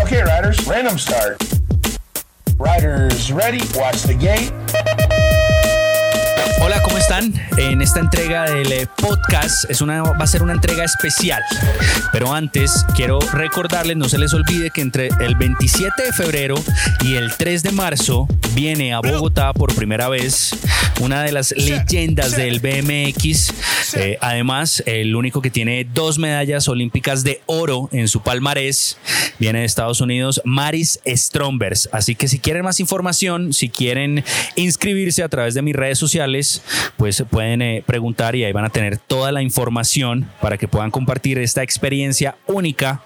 Okay, riders, random start. Riders ready, watch the gate. Hola, ¿cómo están? En esta entrega del eh, podcast es una, va a ser una entrega especial. Pero antes quiero recordarles, no se les olvide que entre el 27 de febrero y el 3 de marzo viene a Bogotá por primera vez una de las leyendas del BMX. Eh, además, el único que tiene dos medallas olímpicas de oro en su palmarés viene de Estados Unidos, Maris Strombers. Así que si quieren más información, si quieren inscribirse a través de mis redes sociales, pues pueden eh, preguntar y ahí van a tener toda la información para que puedan compartir esta experiencia única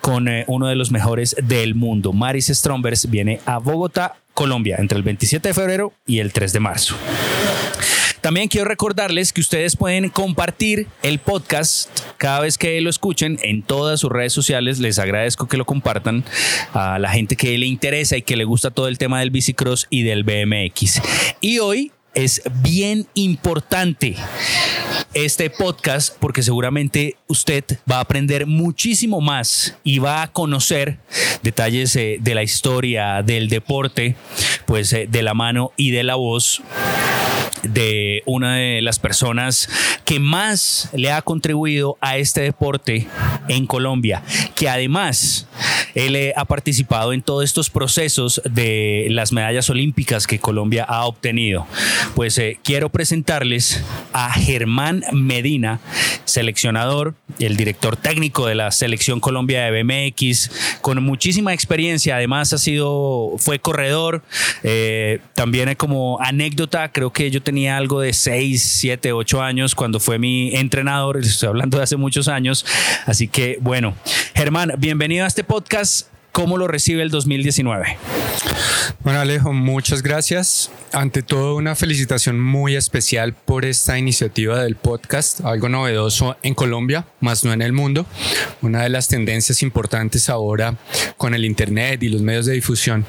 con eh, uno de los mejores del mundo. Maris Strombers viene a Bogotá, Colombia, entre el 27 de febrero y el 3 de marzo. También quiero recordarles que ustedes pueden compartir el podcast cada vez que lo escuchen en todas sus redes sociales. Les agradezco que lo compartan a la gente que le interesa y que le gusta todo el tema del bicicross y del BMX. Y hoy es bien importante este podcast porque seguramente usted va a aprender muchísimo más y va a conocer detalles eh, de la historia del deporte, pues eh, de la mano y de la voz de una de las personas que más le ha contribuido a este deporte en Colombia, que además él eh, ha participado en todos estos procesos de las medallas olímpicas que Colombia ha obtenido. Pues eh, quiero presentarles a Germán Medina, seleccionador, el director técnico de la selección Colombia de BMX, con muchísima experiencia. Además ha sido, fue corredor. Eh, también como anécdota, creo que yo tenía algo de 6, 7, 8 años cuando fue mi entrenador. Estoy hablando de hace muchos años. Así que bueno, Germán, bienvenido a este podcast ¿Cómo lo recibe el 2019? Bueno, Alejo, muchas gracias. Ante todo, una felicitación muy especial por esta iniciativa del podcast, algo novedoso en Colombia, más no en el mundo. Una de las tendencias importantes ahora con el Internet y los medios de difusión.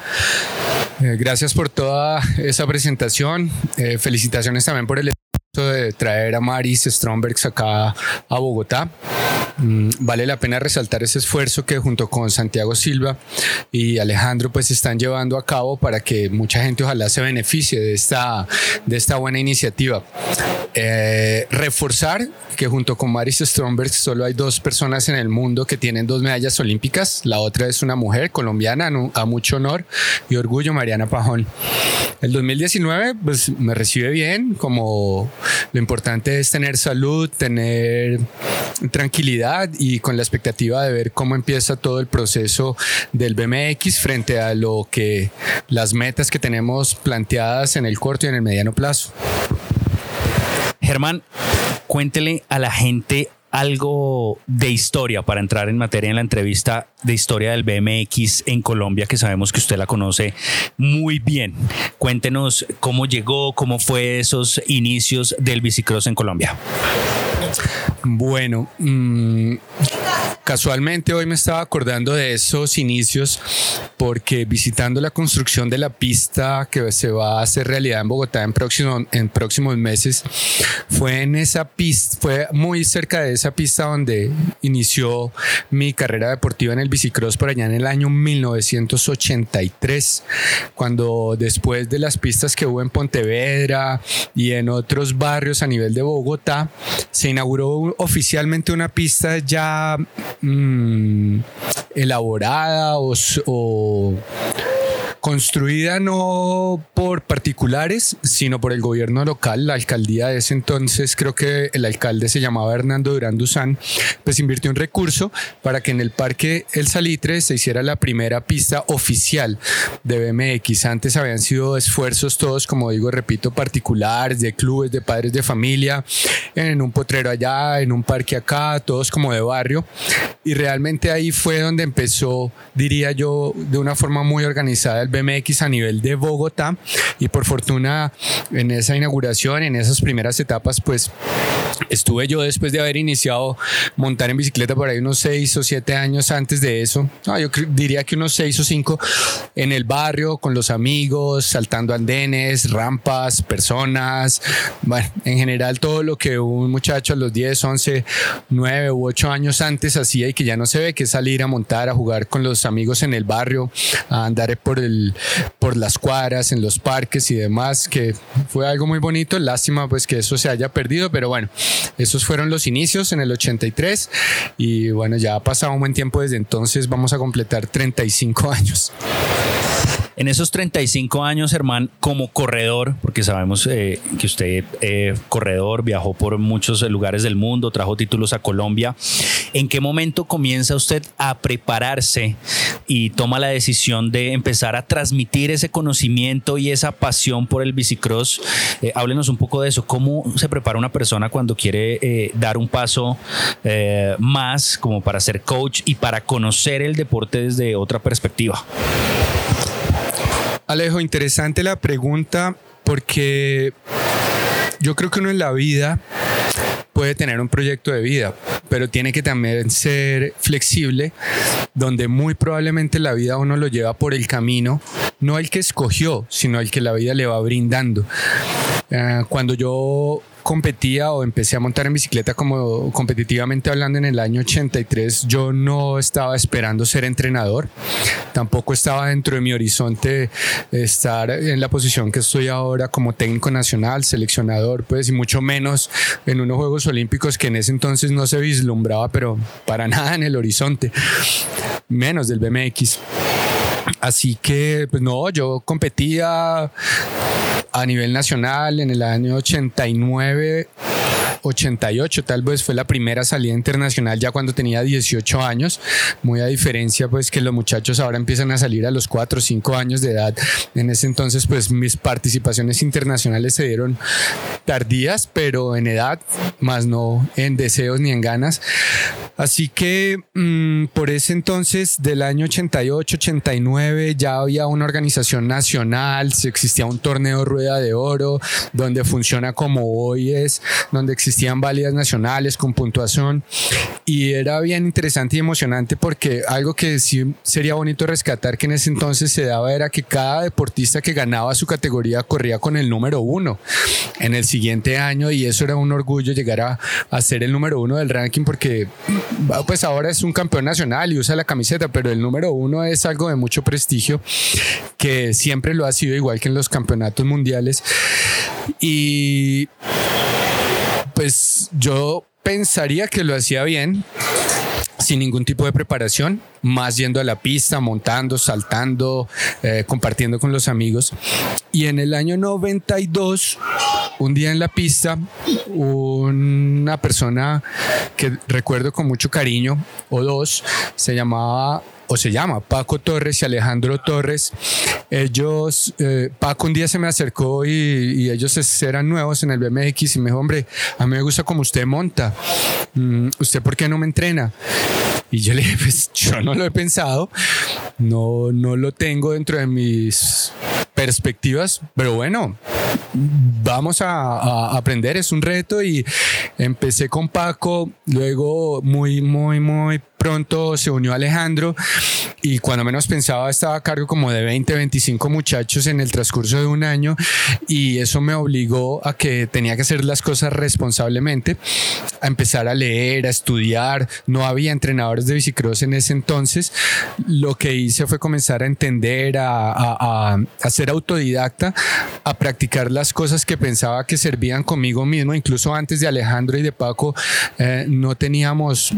Eh, gracias por toda esa presentación. Eh, felicitaciones también por el de traer a Maris Strombergs acá a Bogotá. Mm, vale la pena resaltar ese esfuerzo que junto con Santiago Silva y Alejandro pues están llevando a cabo para que mucha gente ojalá se beneficie de esta, de esta buena iniciativa. Eh, reforzar que junto con Maris Stromberg solo hay dos personas en el mundo que tienen dos medallas olímpicas. La otra es una mujer colombiana, a mucho honor y orgullo, Mariana Pajón. El 2019 pues me recibe bien, como lo importante es tener salud, tener tranquilidad y con la expectativa de ver cómo empieza todo el proceso del BMX frente a lo que las metas que tenemos planteadas en el corto y en el mediano plazo. Germán, cuéntele a la gente algo de historia para entrar en materia en la entrevista de historia del BMX en Colombia, que sabemos que usted la conoce muy bien. Cuéntenos cómo llegó, cómo fue esos inicios del bicicross en Colombia. Bueno, mmm, Casualmente hoy me estaba acordando de esos inicios porque visitando la construcción de la pista que se va a hacer realidad en Bogotá en, en próximos meses, fue en esa pista, fue muy cerca de esa pista donde inició mi carrera deportiva en el bicicross por allá en el año 1983, cuando después de las pistas que hubo en Pontevedra y en otros barrios a nivel de Bogotá, se inauguró oficialmente una pista ya mm, elaborada o, construida no por particulares, sino por el gobierno local, la alcaldía de ese entonces, creo que el alcalde se llamaba Hernando Durán Duzán, pues invirtió un recurso para que en el Parque El Salitre se hiciera la primera pista oficial de BMX. Antes habían sido esfuerzos todos, como digo, repito, particulares, de clubes, de padres de familia, en un potrero allá, en un parque acá, todos como de barrio. Y realmente ahí fue donde empezó, diría yo, de una forma muy organizada el BMX a nivel de Bogotá. Y por fortuna, en esa inauguración, en esas primeras etapas, pues estuve yo después de haber iniciado montar en bicicleta por ahí unos seis o siete años antes de eso. No, yo diría que unos seis o cinco en el barrio, con los amigos, saltando andenes, rampas, personas. Bueno, en general todo lo que un muchacho a los 10, 11, 9 u 8 años antes hacía y que ya no se ve, que es salir a montar, a jugar con los amigos en el barrio, a andar por, el, por las cuadras, en los parques y demás, que fue algo muy bonito. Lástima pues que eso se haya perdido, pero bueno, esos fueron los inicios en el 83 y bueno, ya ha pasado un buen tiempo desde entonces, vamos a completar 35 años. En esos 35 años, Germán, como corredor, porque sabemos eh, que usted, eh, corredor, viajó por muchos lugares del mundo, trajo títulos a Colombia, ¿en qué momento comienza usted a prepararse y toma la decisión de empezar a transmitir ese conocimiento y esa pasión por el bicicross? Eh, háblenos un poco de eso. ¿Cómo se prepara una persona cuando quiere dar un paso más como para ser coach y para conocer el deporte desde otra perspectiva? Alejo, interesante la pregunta porque yo creo que uno en la vida puede tener un proyecto de vida, pero tiene que también ser flexible, donde muy probablemente la vida uno lo lleva por el camino, no el que escogió, sino el que la vida le va brindando. Eh, cuando yo competía o empecé a montar en bicicleta como competitivamente hablando en el año 83, yo no estaba esperando ser entrenador, tampoco estaba dentro de mi horizonte estar en la posición que estoy ahora como técnico nacional, seleccionador, pues y mucho menos en unos Juegos Olímpicos que en ese entonces no se vislumbraba, pero para nada en el horizonte, menos del BMX. Así que, pues no, yo competía a nivel nacional en el año 89 88 tal vez fue la primera salida internacional ya cuando tenía 18 años, muy a diferencia pues que los muchachos ahora empiezan a salir a los 4 o 5 años de edad. En ese entonces pues mis participaciones internacionales se dieron tardías, pero en edad, más no en deseos ni en ganas. Así que mm, por ese entonces del año 88, 89 ya había una organización nacional, existía un torneo rueda de oro donde funciona como hoy es, donde existe existían válidas nacionales con puntuación y era bien interesante y emocionante porque algo que sí sería bonito rescatar que en ese entonces se daba era que cada deportista que ganaba su categoría corría con el número uno en el siguiente año y eso era un orgullo llegar a, a ser el número uno del ranking porque pues ahora es un campeón nacional y usa la camiseta pero el número uno es algo de mucho prestigio que siempre lo ha sido igual que en los campeonatos mundiales. Y pues yo pensaría que lo hacía bien, sin ningún tipo de preparación, más yendo a la pista, montando, saltando, eh, compartiendo con los amigos. Y en el año 92, un día en la pista, una persona que recuerdo con mucho cariño, o dos, se llamaba se llama Paco Torres y Alejandro Torres. Ellos, eh, Paco un día se me acercó y, ellos eran nuevos en el BMX y me dijo, hombre, a mí me gusta como usted monta. Mm, ¿Usted por qué no me entrena? Y yo le dije, pues yo no lo he pensado, no, no lo tengo dentro de mis perspectivas, pero bueno, vamos a, aprender, es un reto y empecé con Paco, luego muy, muy, muy pronto se unió Alejandro y cuando menos pensaba estaba a cargo como de 20, 25 muchachos en el transcurso de un año y eso me obligó a que tenía que hacer las cosas responsablemente, a empezar a leer, a estudiar, no había entrenadores de bicicross en ese entonces, lo que hice fue comenzar a entender, a, a, a ser autodidacta, a practicar las cosas que pensaba que servían conmigo mismo, incluso antes de Alejandro y de Paco, eh, no teníamos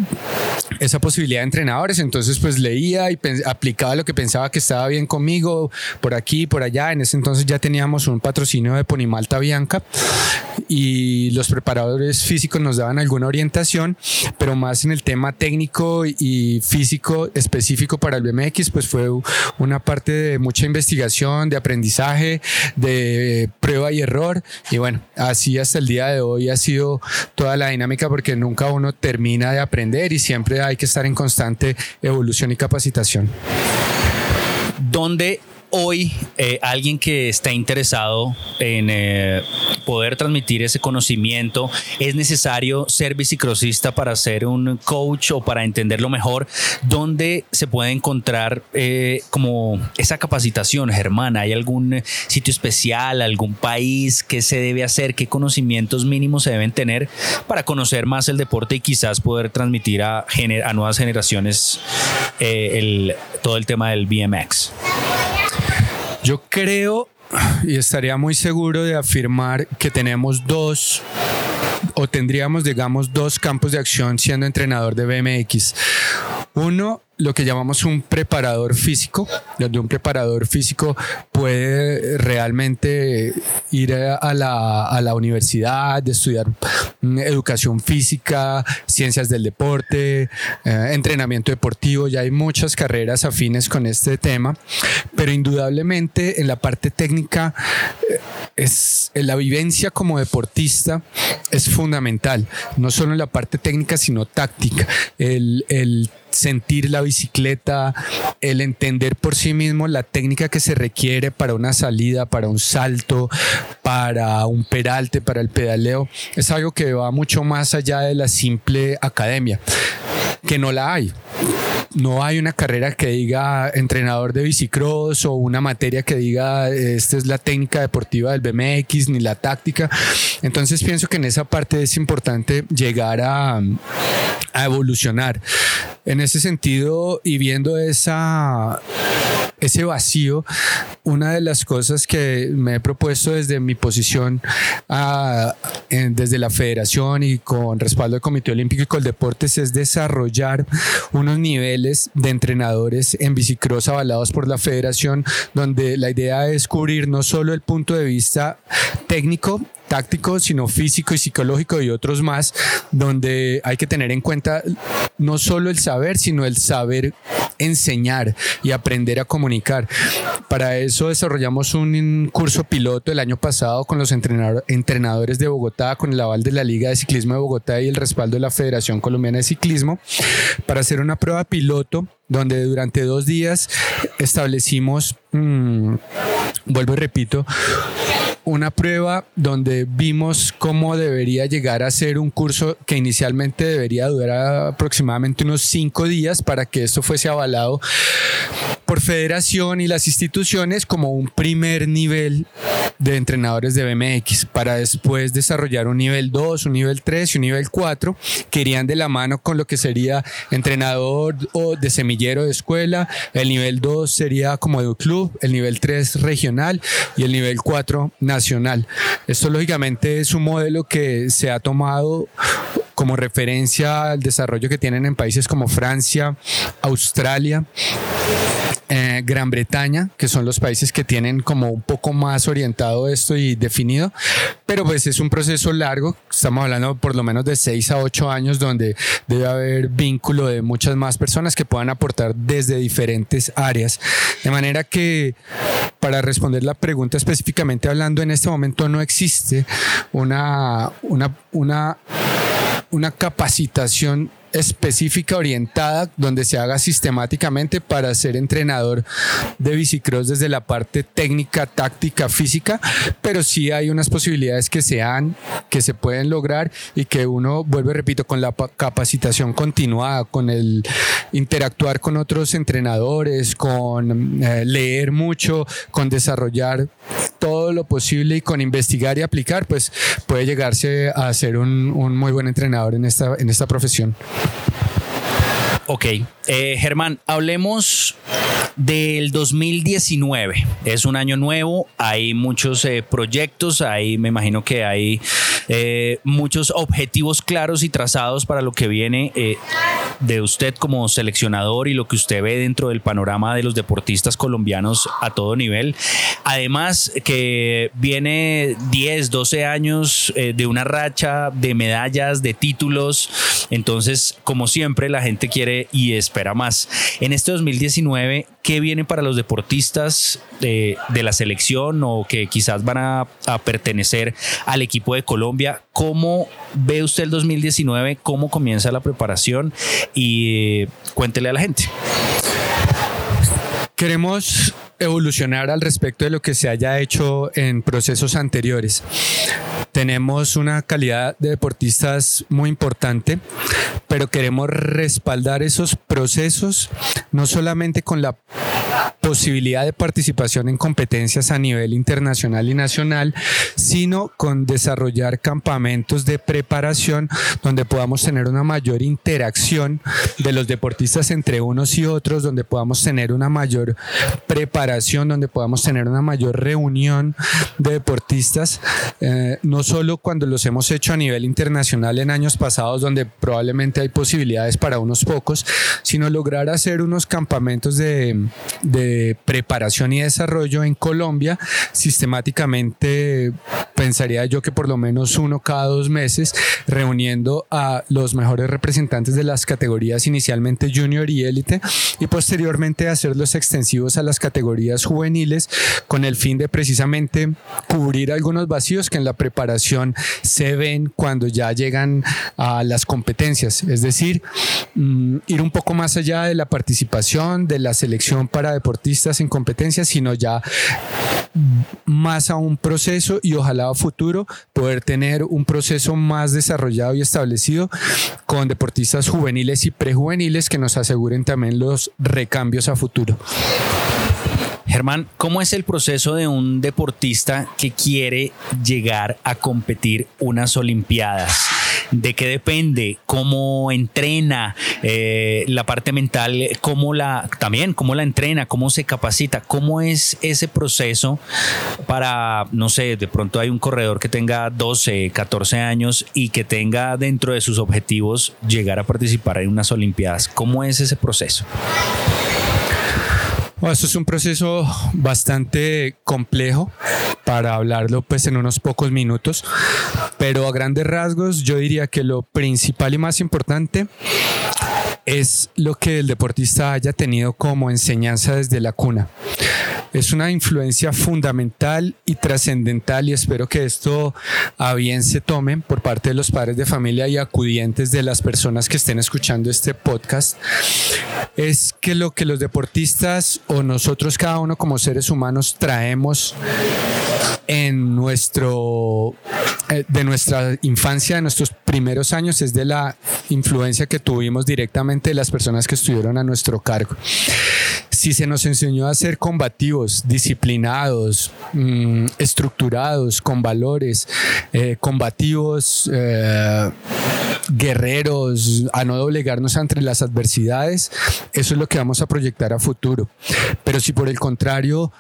esa posibilidad de entrenadores, entonces pues leía y aplicaba lo que pensaba que estaba bien conmigo, por aquí, por allá. En ese entonces ya teníamos un patrocinio de Ponimalta Bianca y los preparadores físicos nos daban alguna orientación, pero más en el tema técnico y físico específico para el BMX, pues fue una parte de mucha investigación, de aprendizaje, de prueba y error. Y bueno, así hasta el día de hoy ha sido toda la dinámica porque nunca uno termina de aprender y siempre hay que estar en constante evolución y capacitación. ¿Dónde hoy eh, alguien que está interesado en eh, poder transmitir ese conocimiento, es necesario ser bicicrosista para ser un coach o para entenderlo mejor. ¿Dónde se puede encontrar eh, como esa capacitación, Germán? ¿Hay algún sitio especial, algún país? ¿Qué se debe hacer? ¿Qué conocimientos mínimos se deben tener para conocer más el deporte y quizás poder transmitir a, a nuevas generaciones todo el tema del BMX? Yo creo y estaría muy seguro de afirmar que tenemos dos o tendríamos, digamos, dos campos de acción siendo entrenador de BMX. Uno lo que llamamos un preparador físico, donde un preparador físico puede realmente ir a la, a la universidad, estudiar mm, educación física, ciencias del deporte, eh, entrenamiento deportivo, ya hay muchas carreras afines con este tema, pero indudablemente en la parte técnica eh, es la vivencia como deportista es fundamental, no solo en la parte técnica, sino táctica. El, el sentir la bicicleta, el entender por sí mismo la técnica que se requiere para una salida, para un salto, para un peralte, para el pedaleo, es algo que va mucho más allá de la simple academia, que no la hay no hay una carrera que diga entrenador de bicicross o una materia que diga esta es la técnica deportiva del BMX ni la táctica. Entonces pienso que en esa parte es importante llegar a, a evolucionar. En ese sentido, y viendo esa, ese vacío, una de las cosas que me he propuesto desde mi posición ah, desde la federación y con respaldo del Comité Olímpico y Coldeportes es desarrollar unos niveles de entrenadores en bicicross avalados por la federación, donde la idea es cubrir no solo el punto de vista técnico, táctico, sino físico y psicológico y otros más, donde hay que tener en cuenta no solo el saber, sino el saber enseñar y aprender a comunicar. Para eso desarrollamos un curso piloto el año pasado con los entrenadores de Bogotá, con el aval de la Liga de Ciclismo de Bogotá y el respaldo de la Federación Colombiana de Ciclismo, para hacer una prueba piloto donde durante dos días establecimos, mm, vuelvo y repito, una prueba donde vimos cómo debería llegar a ser un curso que inicialmente debería durar aproximadamente unos cinco días para que esto fuese avalado por federación y las instituciones como un primer nivel de entrenadores de BMX para después desarrollar un nivel 2, un nivel 3 y un nivel 4 que irían de la mano con lo que sería entrenador o de semillero de escuela, el nivel 2 sería como de club, el nivel 3 regional y el nivel 4 nacional. Esto lógicamente es un modelo que se ha tomado como referencia al desarrollo que tienen en países como Francia, Australia eh, Gran Bretaña, que son los países que tienen como un poco más orientado esto y definido, pero pues es un proceso largo, estamos hablando por lo menos de 6 a 8 años donde debe haber vínculo de muchas más personas que puedan aportar desde diferentes áreas. De manera que para responder la pregunta específicamente hablando, en este momento no existe una, una, una, una capacitación específica orientada donde se haga sistemáticamente para ser entrenador de bicicross desde la parte técnica, táctica, física, pero sí hay unas posibilidades que se han, que se pueden lograr y que uno, vuelve, repito, con la capacitación continuada, con el interactuar con otros entrenadores, con eh, leer mucho, con desarrollar todo lo posible y con investigar y aplicar, pues puede llegarse a ser un, un muy buen entrenador en esta, en esta profesión. あっ。Ok, eh, Germán, hablemos del 2019. Es un año nuevo, hay muchos eh, proyectos, hay, me imagino que hay eh, muchos objetivos claros y trazados para lo que viene de usted como seleccionador y lo que usted ve dentro del panorama de los deportistas colombianos a todo nivel. Además que viene 10, 12 años de una racha de medallas, de títulos, entonces como siempre la gente quiere y espera más. En este 2019, ¿qué viene para los deportistas de, la selección o que quizás van a, pertenecer al equipo de Colombia? ¿Cómo ve usted el 2019? ¿Cómo comienza la preparación? Y eh, cuéntele a la gente. Queremos evolucionar al respecto de lo que se haya hecho en procesos anteriores. Tenemos una calidad de deportistas muy importante, pero queremos respaldar esos procesos no solamente con la posibilidad de participación en competencias a nivel internacional y nacional, sino con desarrollar campamentos de preparación donde podamos tener una mayor interacción de los deportistas entre unos y otros, donde podamos tener una mayor preparación, donde podamos tener una mayor reunión de deportistas, eh, no solo cuando los hemos hecho a nivel internacional en años pasados, donde probablemente hay posibilidades para unos pocos, sino lograr hacer unos campamentos de, de preparación y desarrollo en Colombia, sistemáticamente pensaría yo que por lo menos uno cada dos meses, reuniendo a los mejores representantes de las categorías inicialmente junior y élite y posteriormente hacerlos extensivos a las categorías juveniles con el fin de precisamente cubrir algunos vacíos que en la preparación se ven cuando ya llegan a las competencias. Es decir, mm, ir un poco más allá de la participación, de la selección para deportistas en competencias, sino ya más a un proceso y ojalá a futuro poder tener un proceso más desarrollado y establecido con deportistas juveniles y prejuveniles que nos aseguren también los recambios a futuro. Germán, ¿cómo es el proceso de un deportista que quiere llegar a competir unas Olimpiadas? ¿De qué depende? ¿Cómo entrena eh, la parte mental? ¿Cómo la también cómo la entrena? ¿Cómo se capacita? ¿Cómo es ese proceso para, no sé, de pronto hay un corredor que tenga 12, 14 años y que tenga dentro de sus objetivos llegar a participar en unas Olimpiadas? ¿Cómo es ese proceso? Esto es un proceso bastante complejo para hablarlo pues en unos pocos minutos, pero a grandes rasgos yo diría que lo principal y más importante es lo que el deportista haya tenido como enseñanza desde la cuna. Es una influencia fundamental y trascendental y espero que esto a bien se tome por parte de los padres de familia y acudientes de las personas que estén escuchando este podcast. Es que lo que los deportistas o nosotros cada uno como seres humanos traemos en nuestro eh, de nuestra infancia, de nuestros primeros años, es de la influencia que tuvimos directamente de las personas que estuvieron a nuestro cargo. Si se nos enseñó a ser combativos, disciplinados, mm, estructurados, con valores, eh, combativos, eh, guerreros, a no doblegarnos ante las adversidades, eso es lo que vamos a proyectar a futuro. Pero si por el contrario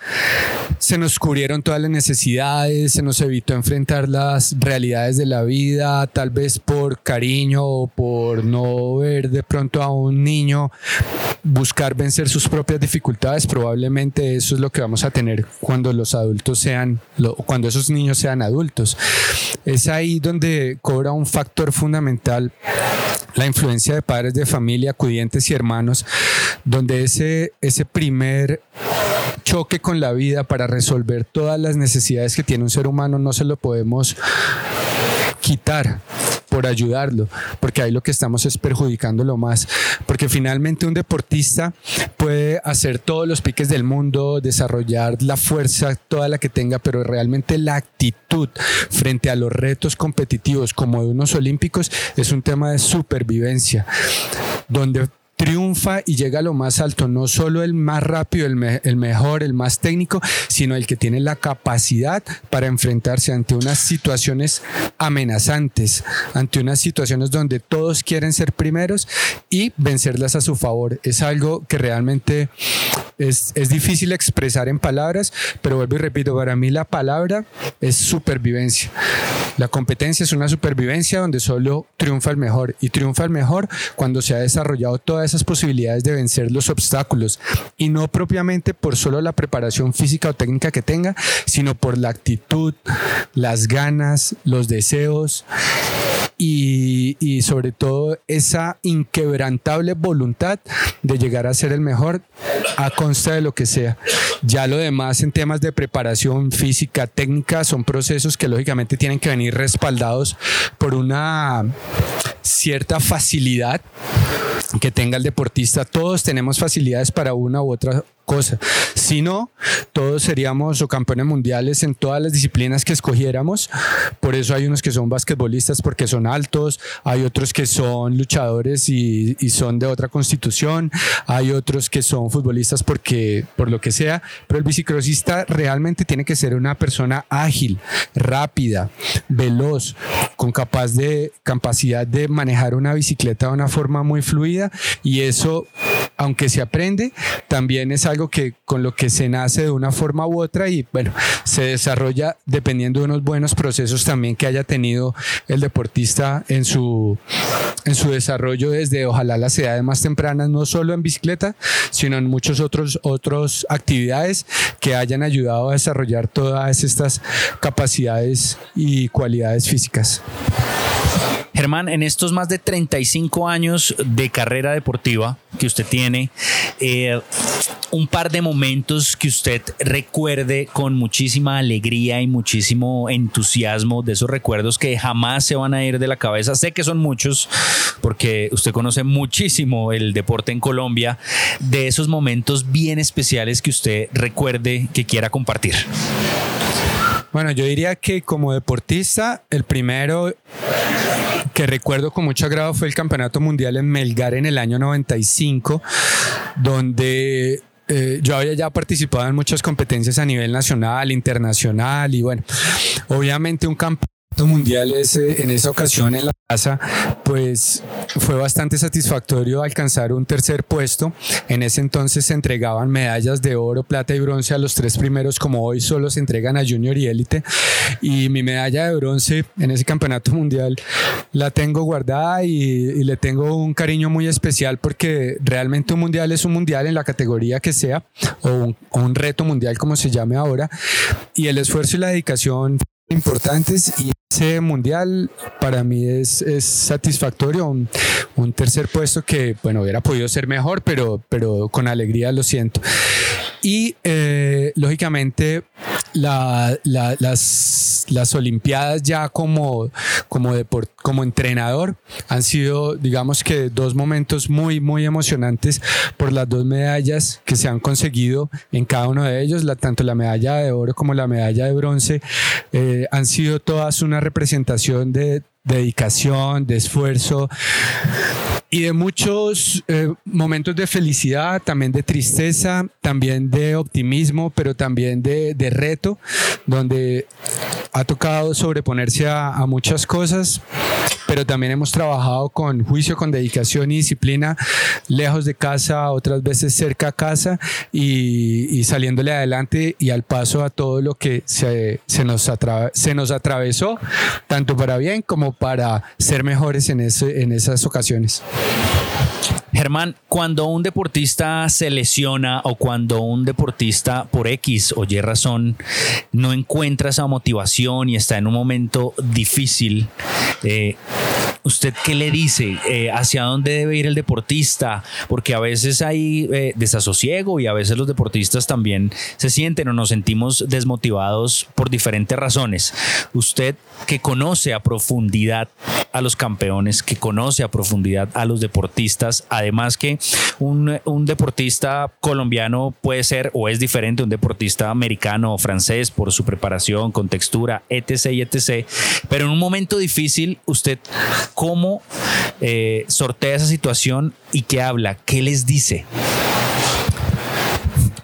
se nos cubrieron todas las necesidades, se nos evitó enfrentar las realidades de la vida, tal vez por cariño o por no ver de pronto a un niño buscar vencer sus propias dificultades, probablemente eso es lo que vamos a tener cuando los adultos sean, cuando esos niños sean adultos. Es ahí donde cobra un factor fundamental la influencia de padres de familia, acudientes y hermanos, donde ese, ese primer choque con la vida para resolver todas las necesidades que tiene un ser humano no se lo podemos quitar por ayudarlo, porque ahí lo que estamos es perjudicándolo más, porque finalmente un deportista puede hacer todos los piques del mundo, desarrollar la fuerza, toda la que tenga, pero realmente la actitud frente a los retos competitivos como de unos olímpicos es un tema de supervivencia, donde triunfa y llega a lo más alto, no solo el más rápido, el, mejor, el más técnico, sino el que tiene la capacidad para enfrentarse ante unas situaciones amenazantes, ante unas situaciones donde todos quieren ser primeros y vencerlas a su favor. Es algo que realmente es, es difícil expresar en palabras, pero vuelvo y repito, para mí la palabra es supervivencia. La competencia es una supervivencia donde solo triunfa el mejor y triunfa el mejor cuando se ha desarrollado todas esas posibilidades de vencer los obstáculos y no propiamente por solo la preparación física o técnica que tenga, sino por la actitud, las ganas, los deseos y, sobre todo esa inquebrantable voluntad de llegar a ser el mejor a consta de lo que sea. Ya lo demás en temas de preparación física, técnica, son procesos que lógicamente tienen que venir respaldados por una cierta facilidad que tenga el deportista. Todos tenemos facilidades para una u otra cosa. Si no, todos seríamos campeones mundiales en todas las disciplinas que escogiéramos. Por eso hay unos que son basquetbolistas porque son altos, hay otros que son luchadores y, son de otra constitución, hay otros que son futbolistas porque por lo que sea, pero el bicicrosista realmente tiene que ser una persona ágil, rápida, veloz, con capaz de capacidad de manejar una bicicleta de una forma muy fluida y eso aunque se aprende, también es algo que con lo que se nace de una forma u otra y bueno, se desarrolla dependiendo de unos buenos procesos también que haya tenido el deportista en su, en su desarrollo desde ojalá las edades más tempranas, no solo en bicicleta, sino en muchos otros otras actividades que hayan ayudado a desarrollar todas estas capacidades y cualidades físicas. Germán, en estos más de 35 años de carrera deportiva que usted tiene, eh, un par de momentos que usted recuerde con muchísima alegría y muchísimo entusiasmo de esos recuerdos que jamás se van a ir de la cabeza. Sé que son muchos porque usted conoce muchísimo el deporte en Colombia, de esos momentos bien especiales que usted recuerde que quiera compartir. Bueno, yo diría que como deportista, el primero que recuerdo con mucho agrado fue el Campeonato Mundial en Melgar en el año 95, donde eh, yo había ya participado en muchas competencias a nivel nacional, internacional y bueno, obviamente un campeonato mundial ese, en esa ocasión en la casa, pues fue bastante satisfactorio alcanzar un tercer puesto. En ese entonces se entregaban medallas de oro, plata y bronce a los tres primeros, como hoy solo se entregan a junior y élite. Y mi medalla de bronce en ese campeonato mundial la tengo guardada y, le tengo un cariño muy especial porque realmente un mundial es un mundial en la categoría que sea o un, o un reto mundial como se llame ahora. Y el esfuerzo y la dedicación importantes y ese mundial para mí es, satisfactorio, un, un, tercer puesto que, bueno, hubiera podido ser mejor, pero, pero con alegría lo siento. Y eh, lógicamente las, las Olimpiadas ya como, como, como entrenador han sido, digamos que, dos momentos muy, muy emocionantes por las dos medallas que se han conseguido en cada uno de ellos, la, tanto la medalla de oro como la medalla de bronce, eh, han sido todas una representación de dedicación, de esfuerzo y de muchos eh, momentos de felicidad, también de tristeza, también de optimismo, pero también de, de reto, donde ha tocado sobreponerse a, a muchas cosas pero también hemos trabajado con juicio, con dedicación y disciplina, lejos de casa, otras veces cerca a casa y, saliéndole adelante y al paso a todo lo que se, nos, se nos atravesó, tanto para bien como para ser mejores en, ese, en esas ocasiones. Germán, cuando un deportista se lesiona o cuando un deportista por X o Y razón no encuentra esa motivación y está en un momento difícil, eh, ¿Usted qué le dice? Eh, ¿Hacia dónde debe ir el deportista? Porque a veces hay eh, desasosiego y a veces los deportistas también se sienten o nos sentimos desmotivados por diferentes razones. Usted que conoce a profundidad a los campeones, que conoce a profundidad a los deportistas, además que un, un deportista colombiano puede ser o es diferente a un deportista americano o francés por su preparación, contextura, etc, etc. Pero en un momento difícil, usted ¿cómo eh, sortea esa situación y qué habla? ¿Qué les dice?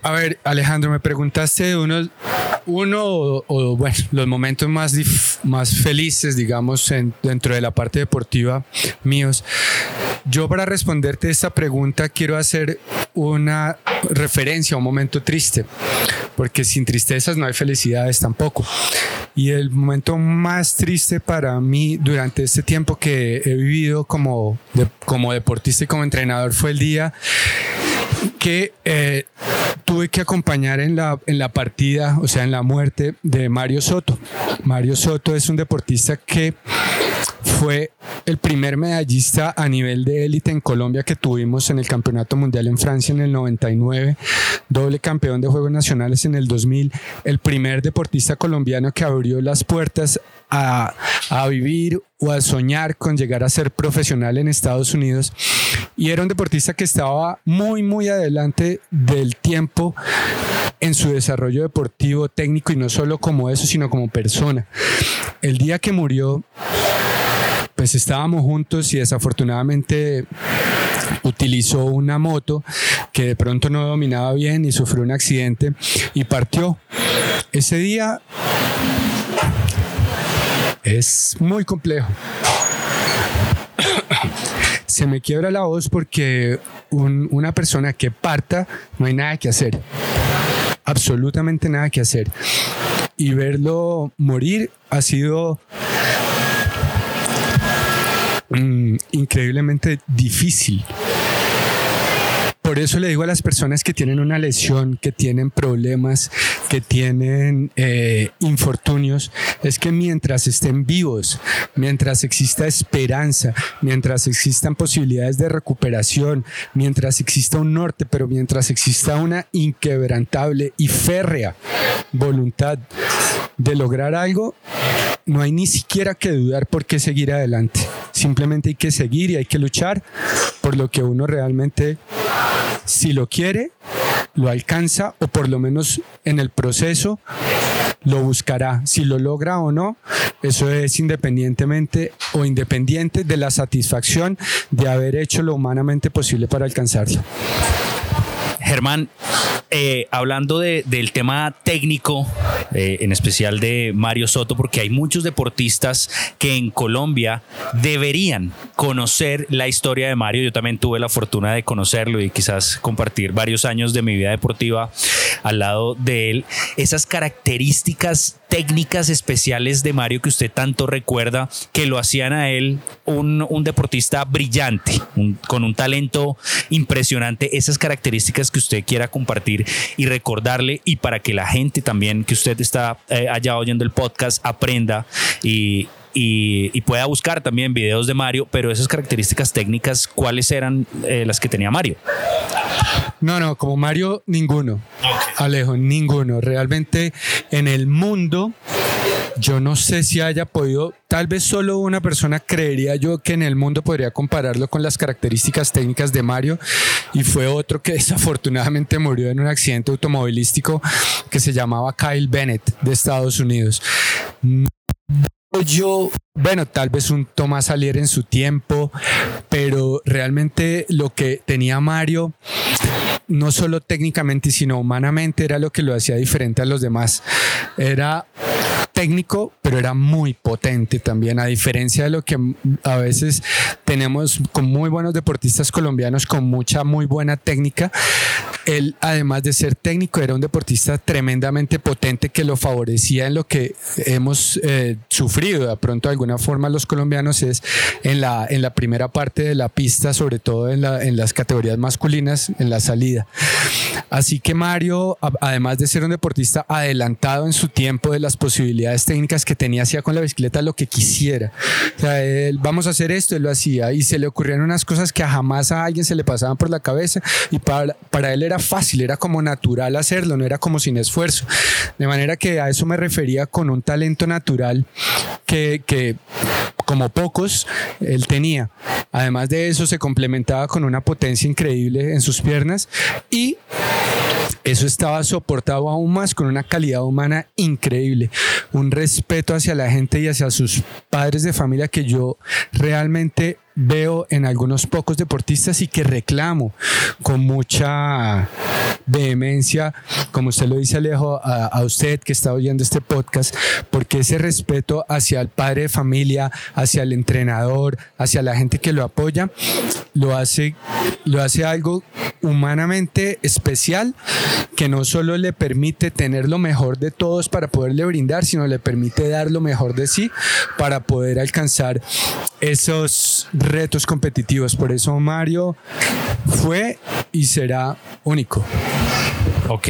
A ver, Alejandro, me preguntaste uno, uno o, bueno, los momentos más, más felices, digamos, dentro de la parte deportiva míos. Yo para responderte esta pregunta quiero hacer una referencia a un momento triste, porque sin tristezas no hay felicidades tampoco. Y el momento más triste para mí durante este tiempo que he vivido como, como deportista y como entrenador fue el día que eh, tuve que acompañar en la, en la partida, o sea, en la muerte de Mario Soto. Mario Soto es un deportista que fue el primer medallista a nivel de élite en Colombia que tuvimos en el Campeonato Mundial en Francia en el 99, doble campeón de Juegos Nacionales en el 2000, el primer deportista colombiano que abrió las puertas a, a vivir o a soñar con llegar a ser profesional en Estados Unidos. Y era un deportista que estaba muy, muy adelante del tiempo en su desarrollo deportivo, técnico y no solo como eso, sino como persona. El día que murió, pues estábamos juntos y desafortunadamente utilizó una moto que de pronto no dominaba bien y sufrió un accidente y partió. Ese día es muy complejo. Se me quiebra la voz porque una persona que parta no hay nada que hacer. Absolutamente nada que hacer. Y verlo morir ha sido mm, increíblemente difícil por eso le digo a las personas que tienen una lesión, que tienen problemas, que tienen eh, infortunios, es que mientras estén vivos, mientras exista esperanza, mientras existan posibilidades de recuperación, mientras exista un norte, pero mientras exista una inquebrantable y férrea voluntad de lograr algo, no hay ni siquiera que dudar por qué seguir adelante. Simplemente hay que seguir y hay que luchar por lo que uno realmente si lo quiere, lo alcanza o por lo menos en el proceso lo buscará. Si lo logra o no, eso es independientemente o independiente de la satisfacción de haber hecho lo humanamente posible para alcanzarlo. Germán, eh, hablando del tema técnico, eh, en especial de Mario Soto, porque hay muchos deportistas que en Colombia deberían conocer la historia de Mario. Yo también tuve la fortuna de conocerlo y quizás compartir varios años de mi vida deportiva al lado de él. Esas características técnicas especiales de Mario que usted tanto recuerda que lo hacían a él un, deportista brillante, con un talento impresionante, esas características que usted quiera compartir y recordarle y para que la gente también que usted está eh, allá oyendo el podcast aprenda y, y, pueda buscar también videos de Mario, pero esas características técnicas, ¿cuáles eran eh, las que tenía Mario? No, no, como Mario, ninguno. Alejo, ninguno. Realmente en el mundo, yo no sé si haya podido, tal vez solo una persona creería yo que en el mundo podría compararlo con las características técnicas de Mario y fue otro que desafortunadamente murió en un accidente automovilístico que se llamaba Kyle Bennett de Estados Unidos yo, bueno, tal vez un Tomás Salier en su tiempo, pero realmente lo que tenía Mario, no solo técnicamente, sino humanamente, era lo que lo hacía diferente a los demás. Era técnico, pero era muy potente también, a diferencia de lo que a veces tenemos con muy buenos deportistas colombianos con mucha, muy buena técnica. Él, además de ser técnico, era un deportista tremendamente potente que lo favorecía en lo que hemos eh, sufrido de pronto de alguna forma los colombianos es en la, en la primera parte de la pista, sobre todo en, la, en las categorías masculinas, en la salida. Así que Mario, además de ser un deportista adelantado en su tiempo de las posibilidades técnicas que tenía, hacía con la bicicleta lo que quisiera. O sea, él, vamos a hacer esto, él lo hacía y se le ocurrían unas cosas que jamás a alguien se le pasaban por la cabeza y para, para él era fácil, era como natural hacerlo, no era como sin esfuerzo. De manera que a eso me refería con un talento natural que, que como pocos él tenía. Además de eso se complementaba con una potencia increíble en sus piernas y eso estaba soportado aún más con una calidad humana increíble, un respeto hacia la gente y hacia sus padres de familia que yo realmente veo en algunos pocos deportistas y que reclamo con mucha vehemencia, como usted lo dice Alejo, a, usted que está oyendo este podcast, porque ese respeto hacia el padre de familia, hacia el entrenador, hacia la gente que lo apoya, lo hace, lo hace algo humanamente especial que no solo le permite tener lo mejor de todos para poderle brindar, sino le permite dar lo mejor de sí para poder alcanzar esos retos competitivos. Por eso Mario fue y será único. Ok.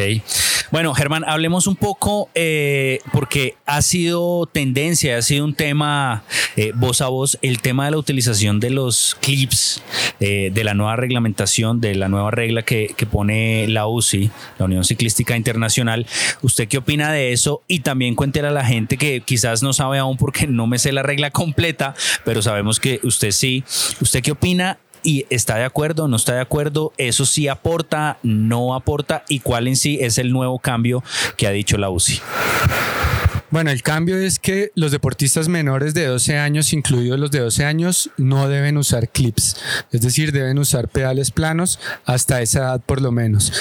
Bueno, Germán, hablemos un poco eh, porque ha sido tendencia, ha sido un tema eh, voz a voz, el tema de la utilización de los clips, eh, de la nueva reglamentación, de la nueva regla que, que, pone la UCI, la Unión Ciclística Internacional. ¿Usted qué opina de eso? Y también cuéntele a la gente que quizás no sabe aún porque no me sé la regla completa, pero sabemos que usted sí. ¿Usted qué opina y está de acuerdo, no está de acuerdo, eso sí aporta, no aporta y cuál en sí es el nuevo cambio que ha dicho la UCI. Bueno, el cambio es que los deportistas menores de 12 años, incluidos los de 12 años, no deben usar clips, es decir, deben usar pedales planos hasta esa edad por lo menos.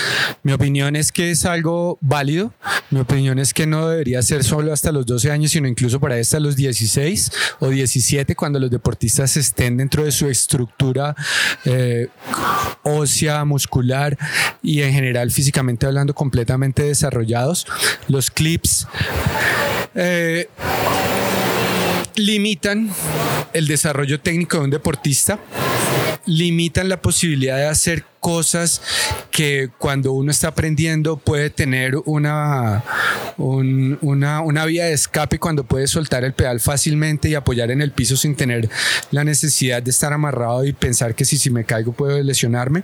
Mi opinión es que es algo válido, mi opinión es que no debería ser solo hasta los 12 años, sino incluso para hasta los 16 o 17, cuando los deportistas estén dentro de su estructura eh, ósea, muscular y en general físicamente hablando completamente desarrollados. Los clips eh, limitan el desarrollo técnico de un deportista, limitan la posibilidad de hacer cosas que cuando uno está aprendiendo puede tener una, una, una, vía de escape cuando puede soltar el pedal fácilmente y apoyar en el piso sin tener la necesidad de estar amarrado y pensar que si, si me caigo puedo lesionarme.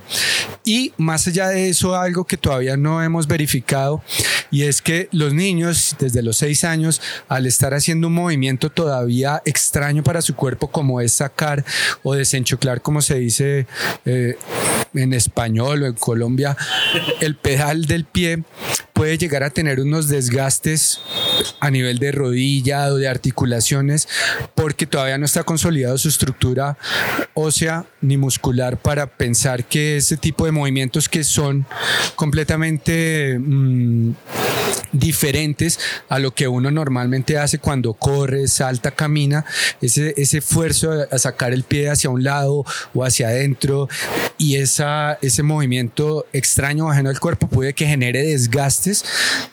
Y más allá de eso, algo que todavía no hemos verificado y es que los niños desde los seis años, al estar haciendo un movimiento todavía extraño para su cuerpo como es sacar o desenchoclar, como se dice eh, en español o en Colombia, el pedal del pie puede llegar a tener unos desgastes a nivel de rodilla o de articulaciones porque todavía no está consolidado su estructura ósea ni muscular para pensar que ese tipo de movimientos que son completamente mm, diferentes a lo que uno normalmente hace cuando corre, salta, camina, ese, ese esfuerzo a sacar el pie hacia un lado o hacia adentro y esa, ese movimiento extraño ajeno al cuerpo puede que genere desgastes,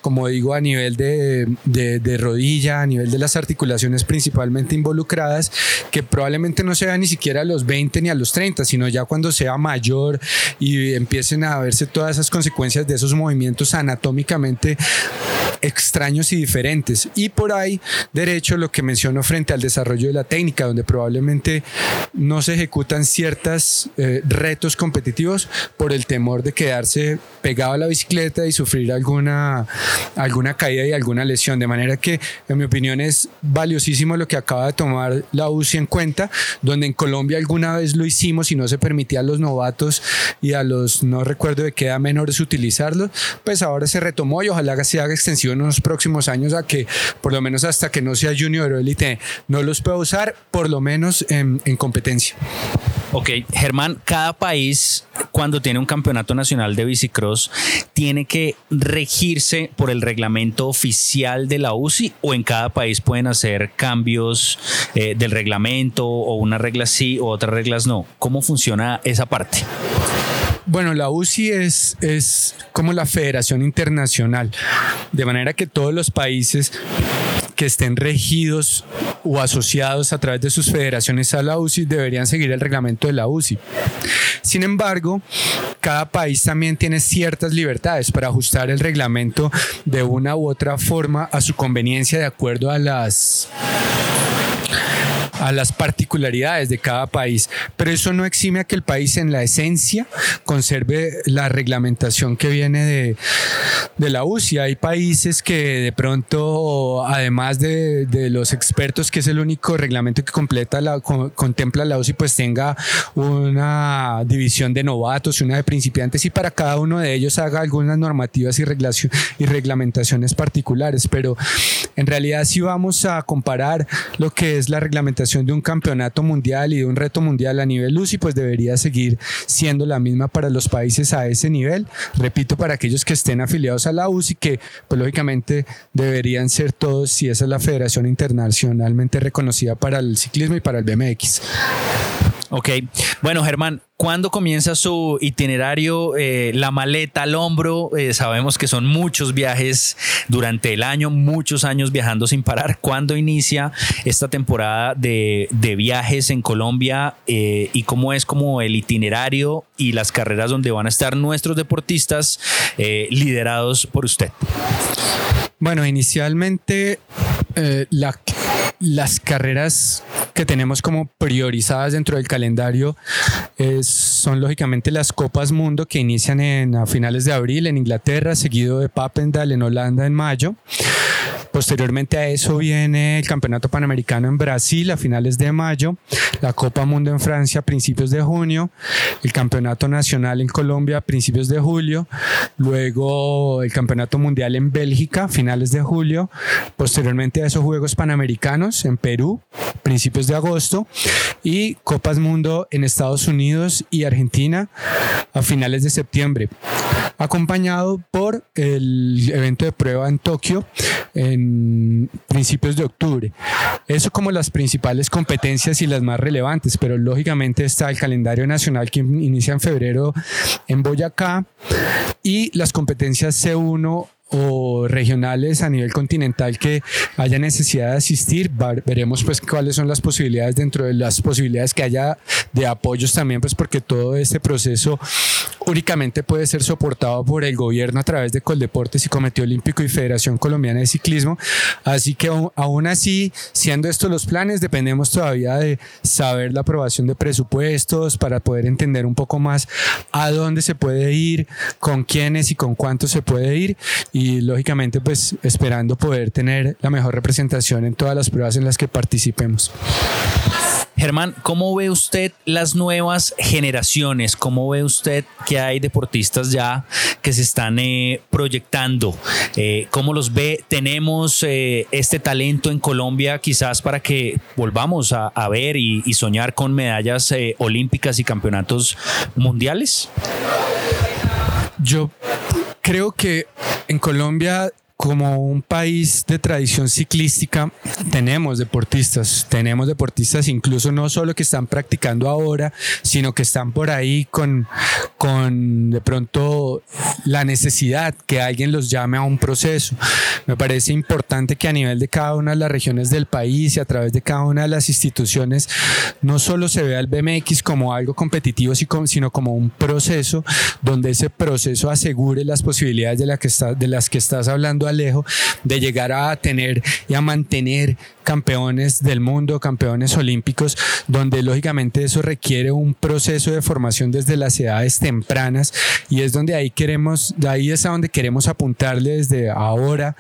como digo, a nivel de, de, rodilla, a nivel de las articulaciones principalmente involucradas, que probablemente no sea ni siquiera a los 20 ni a los 30, sino ya cuando sea mayor y empiecen a verse todas esas consecuencias de esos movimientos anatómicamente extraños y diferentes. Y por ahí, derecho, lo que menciono frente al desarrollo de la técnica, donde probablemente no se ejecutan ciertos eh, retos competitivos por el temor de quedarse pegado a la bicicleta y sufrir alguna, alguna caída y alguna lesión. De manera que, en mi opinión, es valiosísimo lo que acaba de tomar la UCI en cuenta, donde en Colombia alguna vez lo hicimos y no se permitía a los novatos y a los, no recuerdo de qué edad menores utilizarlo, pues ahora se retomó y ojalá se extensión en los próximos años a que por lo menos hasta que no sea junior o élite no los pueda usar, por lo menos en, en competencia. Ok, Germán, cada país cuando tiene un campeonato nacional de bicicross tiene que regirse por el reglamento oficial de la UCI o en cada país pueden hacer cambios eh, del reglamento o unas reglas sí o otras reglas no. ¿Cómo funciona esa parte? Bueno, la UCI es, es como la Federación Internacional, de manera que todos los países que estén regidos o asociados a través de sus federaciones a la UCI deberían seguir el reglamento de la UCI. Sin embargo, cada país también tiene ciertas libertades para ajustar el reglamento de una u otra forma a su conveniencia de acuerdo a las a las particularidades de cada país. Pero eso no exime a que el país en la esencia conserve la reglamentación que viene de, de la UCI. Hay países que de pronto, además de, de los expertos, que es el único reglamento que completa la, contempla la UCI, pues tenga una división de novatos y una de principiantes y para cada uno de ellos haga algunas normativas y, y reglamentaciones particulares. Pero en realidad si vamos a comparar lo que es la reglamentación de un campeonato mundial y de un reto mundial a nivel UCI, pues debería seguir siendo la misma para los países a ese nivel. Repito, para aquellos que estén afiliados a la UCI, que pues lógicamente deberían ser todos si esa es la federación internacionalmente reconocida para el ciclismo y para el BMX. Ok, bueno Germán, ¿cuándo comienza su itinerario? Eh, la maleta al hombro, eh, sabemos que son muchos viajes durante el año, muchos años viajando sin parar. ¿Cuándo inicia esta temporada de, viajes en Colombia eh, y cómo es como el itinerario y las carreras donde van a estar nuestros deportistas liderados por usted? Bueno, inicialmente la las carreras que tenemos como priorizadas dentro del calendario son lógicamente las Copas Mundo que inician en, a finales de abril en Inglaterra, seguido de Papendal en Holanda en mayo. Posteriormente a eso viene el Campeonato Panamericano en Brasil a finales de mayo, la Copa Mundo en Francia a principios de junio, el Campeonato Nacional en Colombia a principios de julio, luego el Campeonato Mundial en Bélgica a finales de julio, posteriormente a esos Juegos Panamericanos en Perú, principios de agosto, y Copas Mundo en Estados Unidos y Argentina a finales de septiembre. Acompañado por el evento de prueba en Tokio en principios de octubre. Eso como las principales competencias y las más relevantes, pero lógicamente está el calendario nacional que inicia en febrero en Boyacá y las competencias C1 o regionales a nivel continental que haya necesidad de asistir. Veremos pues cuáles son las posibilidades dentro de las posibilidades que haya de apoyos también, pues porque todo este proceso únicamente puede ser soportado por el gobierno a través de Coldeportes y Comité Olímpico y Federación Colombiana de Ciclismo. Así que aún así, siendo estos los planes, dependemos todavía de saber la aprobación de presupuestos para poder entender un poco más a dónde se puede ir, con quiénes y con cuántos se puede ir y lógicamente pues esperando poder tener la mejor representación en todas las pruebas en las que participemos. Germán, ¿cómo ve usted las nuevas generaciones? ¿Cómo ve usted que hay deportistas ya que se están eh, proyectando? Eh, ¿Cómo los ve? ¿Tenemos eh, este talento en Colombia quizás para que volvamos a, ver y, y, soñar con medallas olímpicas y campeonatos mundiales? Yo creo que en Colombia como un país de tradición ciclística, tenemos deportistas, tenemos deportistas incluso no solo que están practicando ahora, sino que están por ahí con, con de pronto la necesidad que alguien los llame a un proceso. Me parece importante que a nivel de cada una de las regiones del país y a través de cada una de las instituciones, no solo se vea el BMX como algo competitivo, sino como un proceso donde ese proceso asegure las posibilidades de, la que está, de las que estás hablando Alejo, de llegar a tener y a mantener campeones del mundo, campeones olímpicos, donde lógicamente eso requiere un proceso de formación desde las edades tempranas y es donde ahí queremos, de ahí es a donde queremos apuntarle desde ahora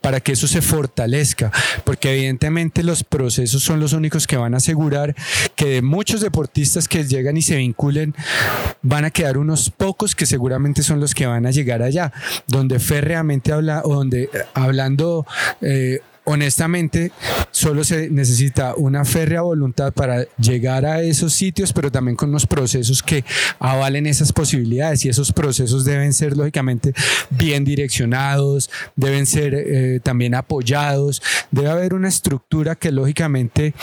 para que eso se fortalezca, porque evidentemente los procesos son los únicos que van a asegurar que de muchos deportistas que llegan y se vinculen, van a quedar unos pocos que seguramente son los que van a llegar allá, donde férreamente habla, donde hablando eh, honestamente, solo se necesita una férrea voluntad para llegar a esos sitios, pero también con unos procesos que avalen esas posibilidades. Y esos procesos deben ser lógicamente bien direccionados, deben ser eh, también apoyados, debe haber una estructura que lógicamente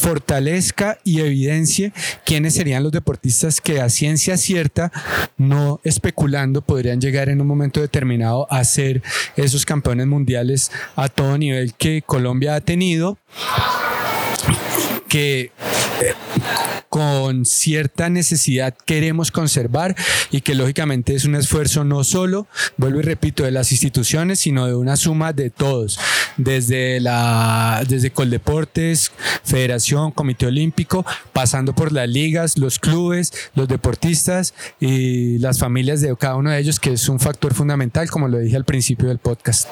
fortalezca y evidencie quiénes serían los deportistas que a ciencia cierta, no especulando, podrían llegar en un momento determinado a ser esos campeones mundiales a todo nivel que Colombia ha tenido, que con cierta necesidad queremos conservar y que lógicamente es un esfuerzo no solo, vuelvo y repito, de las instituciones, sino de una suma de todos, desde la desde Coldeportes, Federación, Comité Olímpico, pasando por las ligas, los clubes, los deportistas y las familias de cada uno de ellos, que es un factor fundamental, como lo dije al principio del podcast.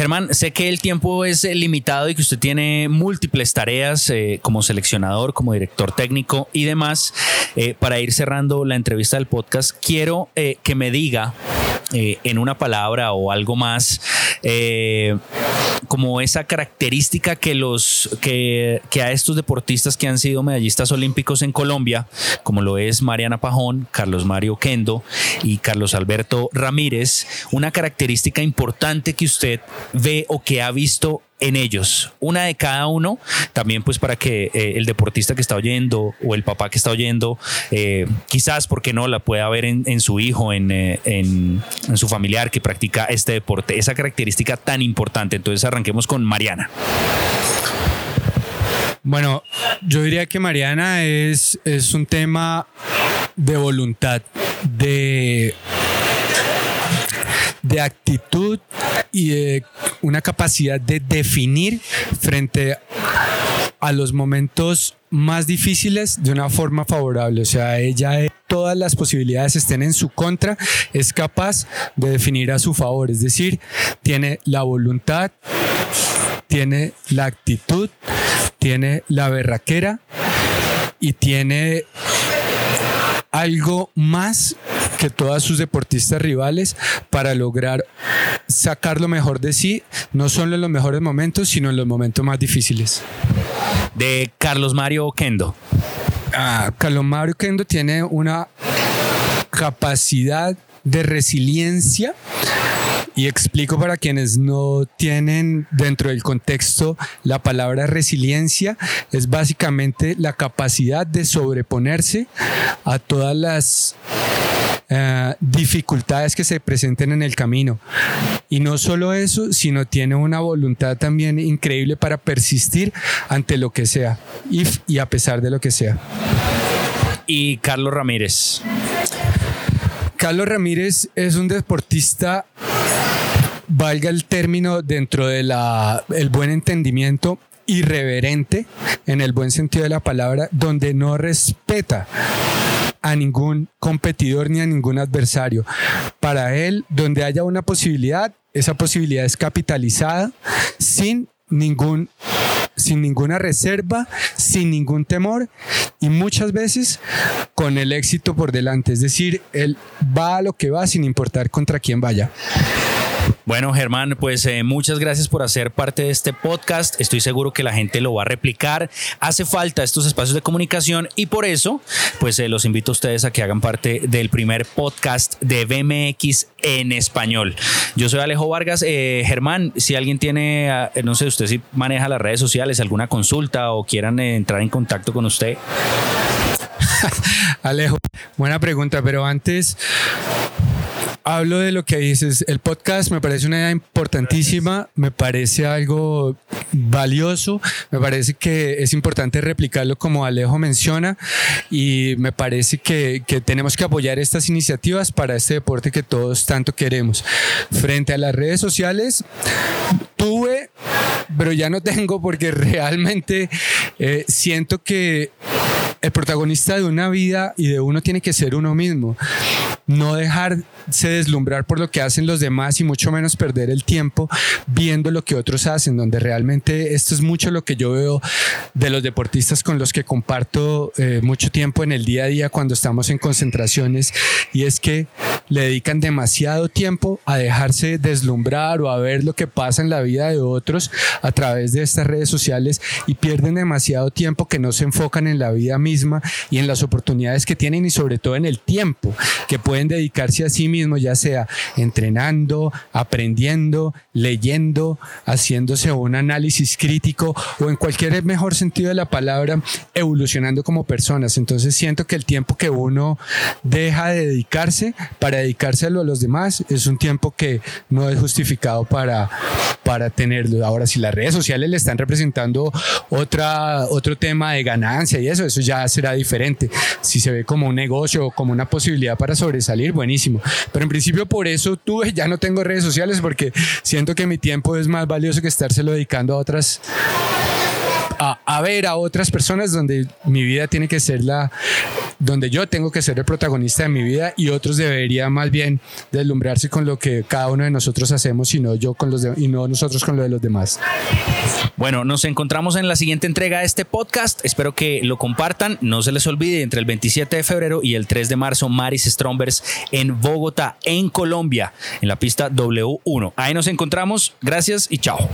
Germán, sé que el tiempo es limitado y que usted tiene múltiples tareas eh, como seleccionador, como director técnico y demás. Eh, para ir cerrando la entrevista del podcast, quiero eh, que me diga en una palabra o algo más como esa característica que los que, a estos deportistas que han sido medallistas olímpicos en Colombia, como lo es Mariana Pajón, Carlos Mario Kendo y Carlos Alberto Ramírez, una característica importante que usted ve o que ha visto en ellos, una de cada uno, también pues para que eh, el deportista que está oyendo o el papá que está oyendo, eh, quizás, porque no, la pueda ver en, su hijo, eh, en, en, su familiar que practica este deporte, esa característica tan importante. Entonces arranquemos con Mariana. Bueno, yo diría que Mariana es, es un tema de voluntad, de de actitud y de una capacidad de definir frente a los momentos más difíciles de una forma favorable. O sea, ella, eh, todas las posibilidades estén en su contra, es capaz de definir a su favor. Es decir, tiene la voluntad, tiene la actitud, tiene la berraquera y tiene algo más que todas sus deportistas rivales para lograr sacar lo mejor de sí, no solo en los mejores momentos, sino en los momentos más difíciles. De Carlos Mario Kendo. Ah, Carlos Mario Kendo tiene una capacidad de resiliencia y explico para quienes no tienen dentro del contexto la palabra resiliencia, es básicamente la capacidad de sobreponerse a todas las eh, dificultades que se presenten en el camino. Y no solo eso, sino tiene una voluntad también increíble para persistir ante lo que sea y, y a pesar de lo que sea. Y Carlos Ramírez. Carlos Ramírez es un deportista valga el término dentro del el buen entendimiento irreverente en el buen sentido de la palabra, donde no respeta a ningún competidor ni a ningún adversario. Para él, donde haya una posibilidad, esa posibilidad es capitalizada sin ningún sin ninguna reserva, sin ningún temor y muchas veces con el éxito por delante. Es decir, él va a lo que va sin importar contra quién vaya. Bueno, Germán, pues eh, muchas gracias por hacer parte de este podcast. Estoy seguro que la gente lo va a replicar. Hace falta estos espacios de comunicación y por eso, pues eh, los invito a ustedes a que hagan parte del primer podcast de BMX en español. Yo soy Alejo Vargas. Eh, Germán, si alguien tiene, ah, no sé, usted si maneja las redes sociales, alguna consulta o quieran entrar en contacto con usted. Alejo, buena pregunta, pero antes hablo de lo que dices. El podcast me parece una idea importantísima, me parece algo valioso, me parece que es importante replicarlo como Alejo menciona y me parece que, que tenemos que apoyar estas iniciativas para este deporte que todos tanto queremos. Frente a las redes sociales, tuve, pero ya no tengo porque realmente eh, siento que el protagonista de una vida y de uno tiene que ser uno mismo. No dejarse deslumbrar por lo que hacen los demás y mucho menos perder el tiempo viendo lo que otros hacen, donde realmente esto es mucho lo que yo veo de los deportistas con los que comparto eh, mucho tiempo en el día a día cuando estamos en concentraciones y es que le dedican demasiado tiempo a dejarse deslumbrar o a ver lo que pasa en la vida de otros a través de estas redes sociales y pierden demasiado tiempo que no se enfocan en la vida misma y en las oportunidades que tienen y sobre todo en el tiempo que pueden dedicarse a sí mismos, ya sea entrenando, aprendiendo, leyendo, haciéndose un análisis crítico o en cualquier mejor sentido de la palabra, evolucionando como personas. Entonces siento que el tiempo que uno deja de dedicarse para dedicárselo a los demás es un tiempo que no es justificado para, para tenerlo. Ahora, si las redes sociales le están representando otra, otro tema de ganancia y eso, eso ya será diferente. Si se ve como un negocio o como una posibilidad para sobresalir, buenísimo. Pero en principio por eso tuve, ya no tengo redes sociales porque siento que mi tiempo es más valioso que estárselo dedicando a otras a, ver a otras personas donde mi vida tiene que ser la, donde yo tengo que ser el protagonista de mi vida y otros deberían más bien deslumbrarse con lo que cada uno de nosotros hacemos y no yo con los y no nosotros con lo de los demás. Bueno, nos encontramos en la siguiente entrega de este podcast. Espero que lo compartan. No se les olvide entre el 27 de febrero y el 3 de marzo Maris Strombers en Bogotá, en Colombia, en la pista W1. Ahí nos encontramos. Gracias y chao.